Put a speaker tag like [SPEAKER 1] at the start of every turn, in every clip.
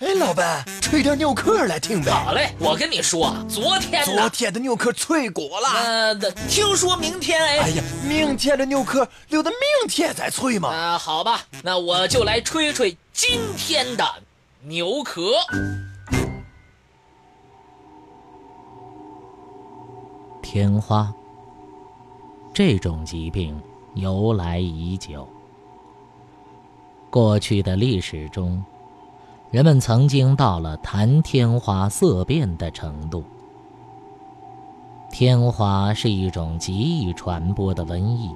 [SPEAKER 1] 哎，老板，吹点牛壳来听呗。
[SPEAKER 2] 好嘞，我跟你说，昨天
[SPEAKER 1] 昨天的牛壳脆骨了。
[SPEAKER 2] 呃，听说明天哎。
[SPEAKER 1] 哎呀，明天的牛壳留到明天再吹嘛。
[SPEAKER 2] 啊，好吧，那我就来吹吹今天的牛壳。
[SPEAKER 3] 天花，这种疾病由来已久。过去的历史中。人们曾经到了谈天花色变的程度。天花是一种极易传播的瘟疫，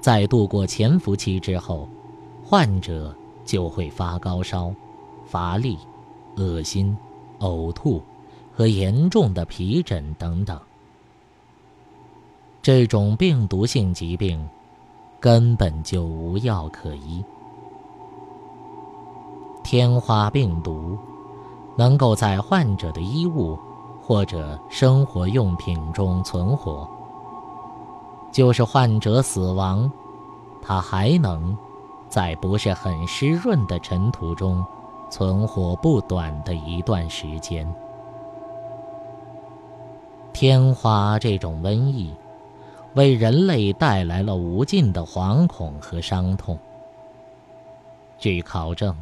[SPEAKER 3] 在度过潜伏期之后，患者就会发高烧、乏力、恶心、呕吐和严重的皮疹等等。这种病毒性疾病根本就无药可医。天花病毒能够在患者的衣物或者生活用品中存活，就是患者死亡，它还能在不是很湿润的尘土中存活不短的一段时间。天花这种瘟疫为人类带来了无尽的惶恐和伤痛。据考证。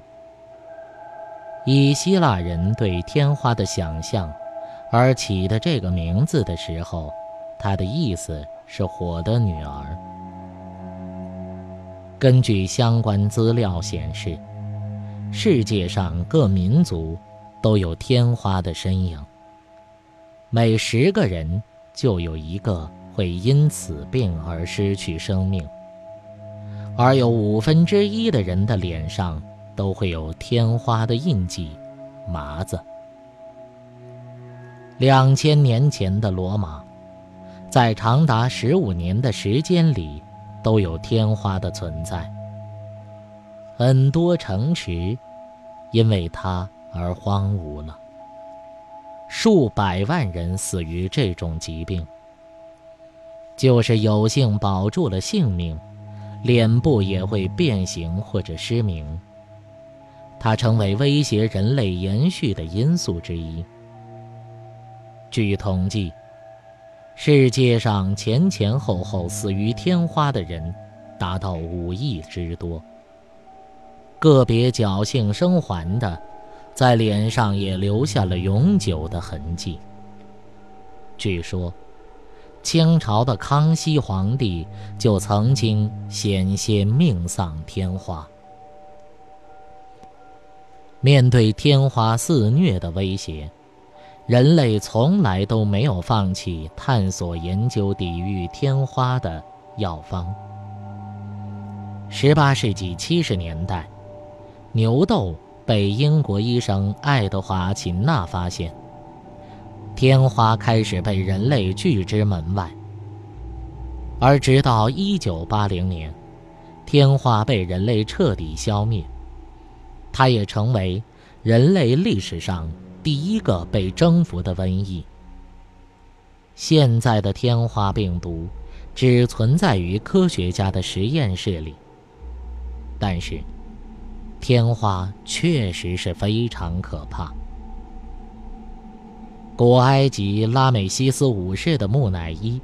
[SPEAKER 3] 以希腊人对天花的想象而起的这个名字的时候，它的意思是“火的女儿”。根据相关资料显示，世界上各民族都有天花的身影，每十个人就有一个会因此病而失去生命，而有五分之一的人的脸上。都会有天花的印记，麻子。两千年前的罗马，在长达十五年的时间里，都有天花的存在。很多城池因为它而荒芜了，数百万人死于这种疾病。就是有幸保住了性命，脸部也会变形或者失明。它成为威胁人类延续的因素之一。据统计，世界上前前后后死于天花的人达到五亿之多。个别侥幸生还的，在脸上也留下了永久的痕迹。据说，清朝的康熙皇帝就曾经险些命丧天花。面对天花肆虐的威胁，人类从来都没有放弃探索研究抵御天花的药方。十八世纪七十年代，牛痘被英国医生爱德华·琴纳发现，天花开始被人类拒之门外。而直到一九八零年，天花被人类彻底消灭。它也成为人类历史上第一个被征服的瘟疫。现在的天花病毒只存在于科学家的实验室里，但是天花确实是非常可怕。古埃及拉美西斯五世的木乃伊，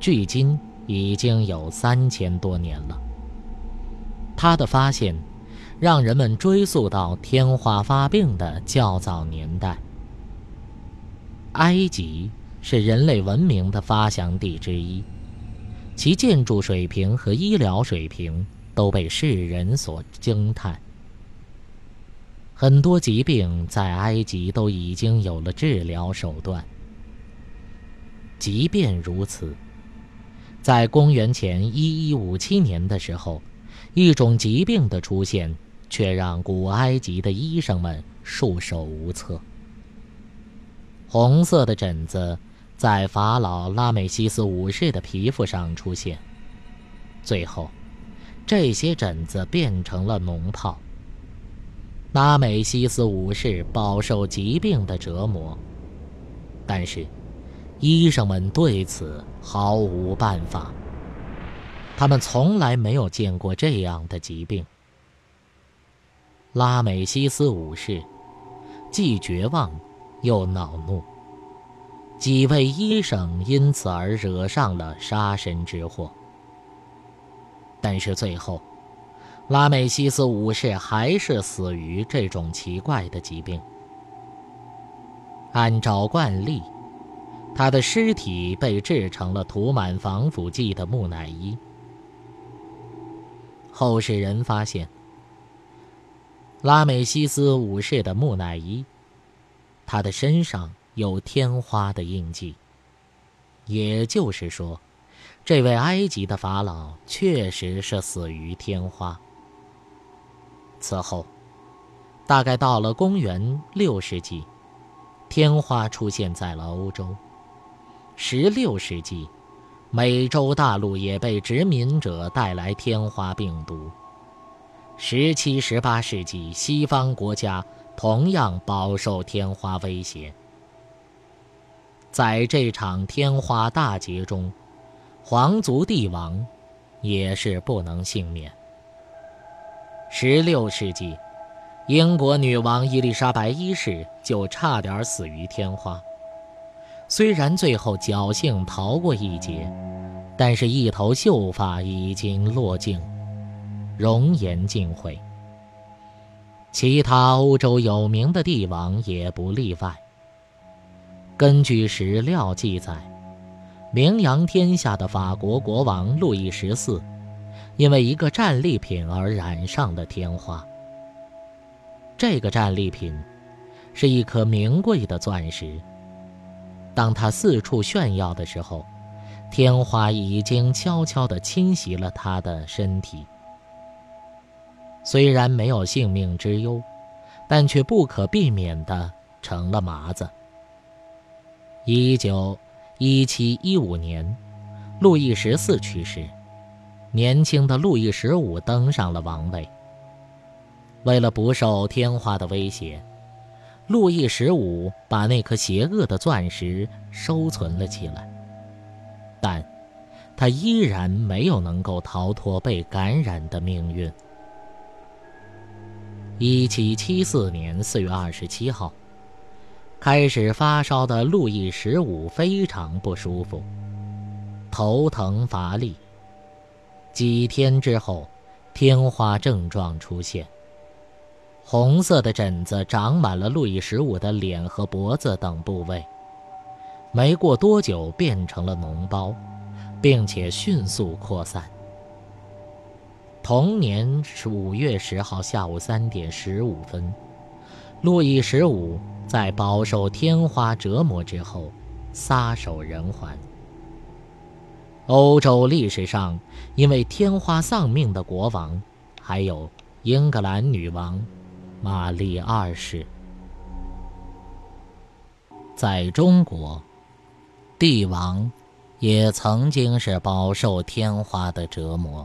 [SPEAKER 3] 距今已经有三千多年了。他的发现。让人们追溯到天花发病的较早年代。埃及是人类文明的发祥地之一，其建筑水平和医疗水平都被世人所惊叹。很多疾病在埃及都已经有了治疗手段。即便如此，在公元前一一五七年的时候，一种疾病的出现。却让古埃及的医生们束手无策。红色的疹子在法老拉美西斯五世的皮肤上出现，最后，这些疹子变成了脓泡。拉美西斯五世饱受疾病的折磨，但是，医生们对此毫无办法。他们从来没有见过这样的疾病。拉美西斯五世既绝望又恼怒，几位医生因此而惹上了杀身之祸。但是最后，拉美西斯五世还是死于这种奇怪的疾病。按照惯例，他的尸体被制成了涂满防腐剂的木乃伊。后世人发现，拉美西斯五世的木乃伊，他的身上有天花的印记。也就是说，这位埃及的法老确实是死于天花。此后，大概到了公元六世纪。天花出现在了欧洲。十六世纪，美洲大陆也被殖民者带来天花病毒。十七、十八世纪，西方国家同样饱受天花威胁。在这场天花大劫中，皇族帝王也是不能幸免。十六世纪。英国女王伊丽莎白一世就差点死于天花，虽然最后侥幸逃过一劫，但是一头秀发已经落尽，容颜尽毁。其他欧洲有名的帝王也不例外。根据史料记载，名扬天下的法国国王路易十四，因为一个战利品而染上了天花。这个战利品，是一颗名贵的钻石。当他四处炫耀的时候，天花已经悄悄地侵袭了他的身体。虽然没有性命之忧，但却不可避免地成了麻子。一九一七一五年，路易十四去世，年轻的路易十五登上了王位。为了不受天花的威胁，路易十五把那颗邪恶的钻石收存了起来。但，他依然没有能够逃脱被感染的命运。一七七四年四月二十七号，开始发烧的路易十五非常不舒服，头疼乏力。几天之后，天花症状出现。红色的疹子长满了路易十五的脸和脖子等部位，没过多久变成了脓包，并且迅速扩散。同年是五月十号下午三点十五分，路易十五在饱受天花折磨之后，撒手人寰。欧洲历史上因为天花丧命的国王，还有英格兰女王。玛丽二世，在中国，帝王也曾经是饱受天花的折磨。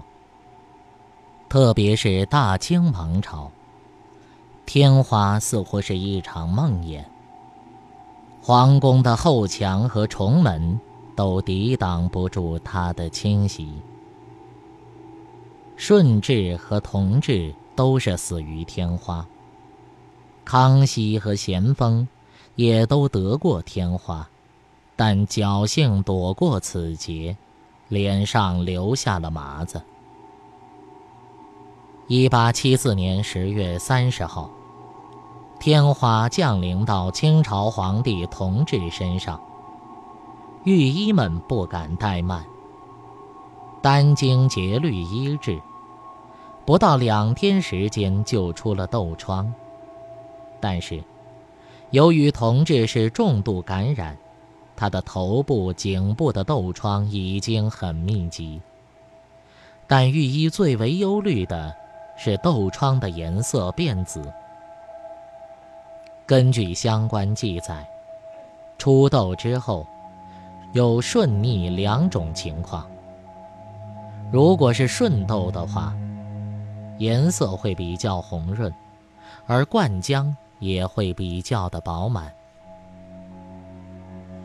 [SPEAKER 3] 特别是大清王朝，天花似乎是一场梦魇，皇宫的后墙和重门都抵挡不住它的侵袭。顺治和同治都是死于天花。康熙和咸丰也都得过天花，但侥幸躲过此劫，脸上留下了麻子。一八七四年十月三十号，天花降临到清朝皇帝同治身上，御医们不敢怠慢，殚精竭虑医治，不到两天时间就出了痘疮。但是，由于同治是重度感染，他的头部、颈部的痘疮已经很密集。但御医最为忧虑的是痘疮的颜色变紫。根据相关记载，出痘之后，有顺逆两种情况。如果是顺痘的话，颜色会比较红润，而灌浆。也会比较的饱满，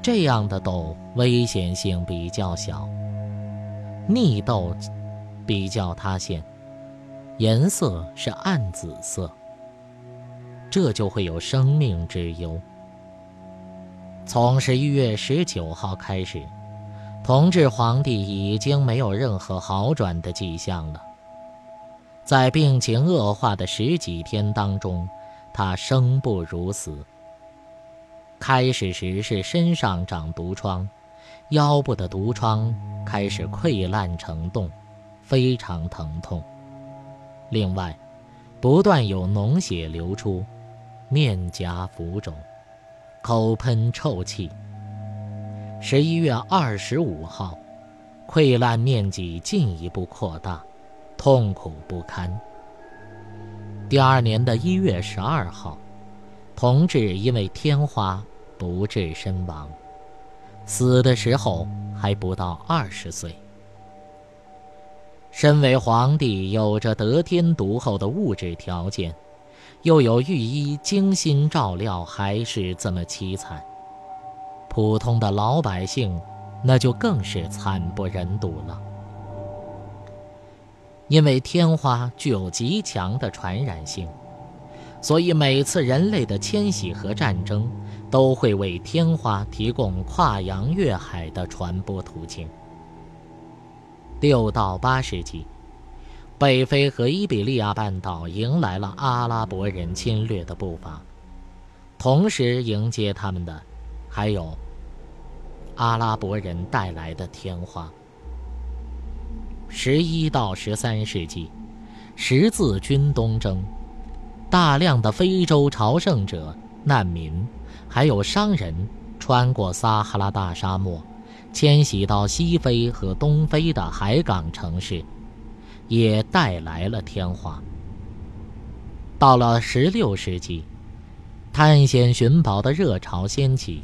[SPEAKER 3] 这样的痘危险性比较小。逆痘比较塌陷，颜色是暗紫色，这就会有生命之忧。从十一月十九号开始，同治皇帝已经没有任何好转的迹象了。在病情恶化的十几天当中，他生不如死。开始时是身上长毒疮，腰部的毒疮开始溃烂成洞，非常疼痛。另外，不断有脓血流出，面颊浮肿，口喷臭气。十一月二十五号，溃烂面积进一步扩大。痛苦不堪。第二年的一月十二号，同志因为天花不治身亡，死的时候还不到二十岁。身为皇帝，有着得天独厚的物质条件，又有御医精心照料，还是这么凄惨。普通的老百姓，那就更是惨不忍睹了。因为天花具有极强的传染性，所以每次人类的迁徙和战争都会为天花提供跨洋越海的传播途径。六到八世纪，北非和伊比利亚半岛迎来了阿拉伯人侵略的步伐，同时迎接他们的，还有阿拉伯人带来的天花。十一到十三世纪，十字军东征，大量的非洲朝圣者、难民，还有商人穿过撒哈拉大沙漠，迁徙到西非和东非的海港城市，也带来了天花。到了十六世纪，探险寻宝的热潮掀起。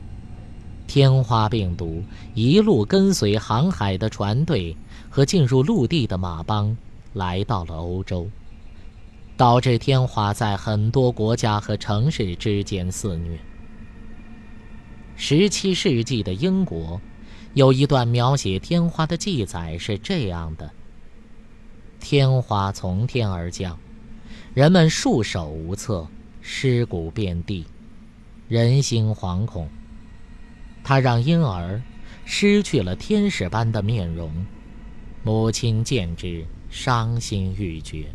[SPEAKER 3] 天花病毒一路跟随航海的船队和进入陆地的马帮，来到了欧洲，导致天花在很多国家和城市之间肆虐。十七世纪的英国，有一段描写天花的记载是这样的：天花从天而降，人们束手无策，尸骨遍地，人心惶恐。他让婴儿失去了天使般的面容，母亲见之伤心欲绝。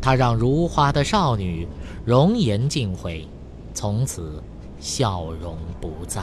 [SPEAKER 3] 他让如花的少女容颜尽毁，从此笑容不再。